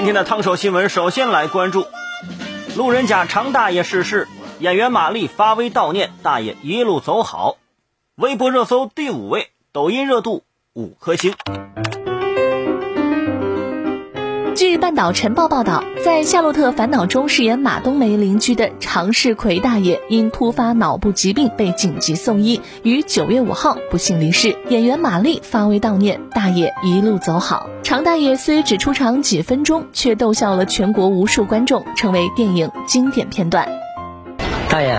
今天的烫手新闻，首先来关注路人甲常大爷逝世，演员马丽发微悼念大爷一路走好。微博热搜第五位，抖音热度五颗星。据半岛晨报报道，在《夏洛特烦恼》中饰演马冬梅邻居的常世奎大爷因突发脑部疾病被紧急送医，于九月五号不幸离世。演员马丽发微悼念大爷一路走好。常大爷虽只出场几分钟，却逗笑了全国无数观众，成为电影经典片段。大爷，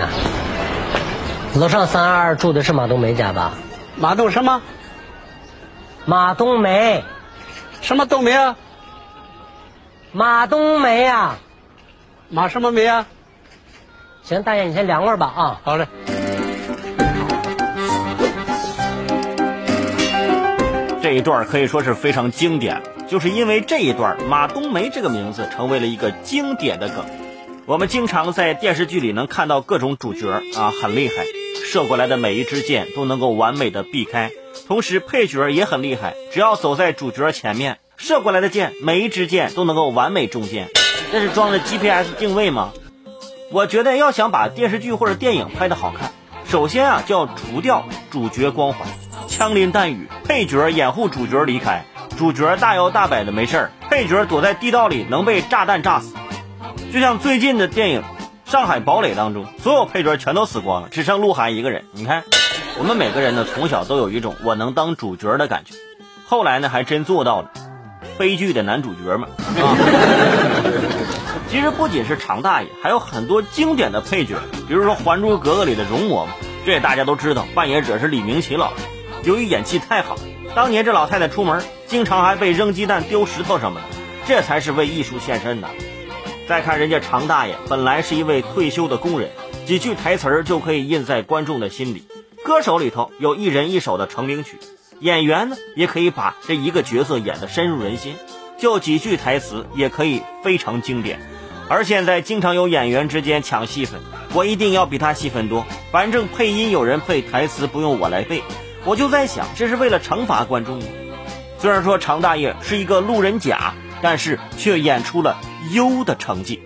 楼上三二二住的是马冬梅家吧？马冬什么？马冬梅，什么冬梅啊？马冬梅呀，马什么梅啊？行，大爷你先凉快吧啊。好嘞。这一段可以说是非常经典，就是因为这一段，马冬梅这个名字成为了一个经典的梗。我们经常在电视剧里能看到各种主角啊，很厉害，射过来的每一支箭都能够完美的避开，同时配角也很厉害，只要走在主角前面。射过来的箭，每一支箭都能够完美中箭，这是装的 GPS 定位吗？我觉得要想把电视剧或者电影拍得好看，首先啊就要除掉主角光环，枪林弹雨，配角掩护主角离开，主角大摇大摆的没事儿，配角躲在地道里能被炸弹炸死。就像最近的电影《上海堡垒》当中，所有配角全都死光了，只剩鹿晗一个人。你看，我们每个人呢从小都有一种我能当主角的感觉，后来呢还真做到了。悲剧的男主角们，啊，其实不仅是常大爷，还有很多经典的配角，比如说《还珠格格》里的容嬷嬷，这大家都知道，扮演者是李明启老师。由于演技太好，当年这老太太出门经常还被扔鸡蛋、丢石头什么的，这才是为艺术献身呢。再看人家常大爷，本来是一位退休的工人，几句台词儿就可以印在观众的心里。歌手里头有一人一首的成名曲。演员呢，也可以把这一个角色演得深入人心，就几句台词也可以非常经典。而现在经常有演员之间抢戏份，我一定要比他戏份多，反正配音有人配，台词不用我来背。我就在想，这是为了惩罚观众吗？虽然说常大爷是一个路人甲，但是却演出了优的成绩。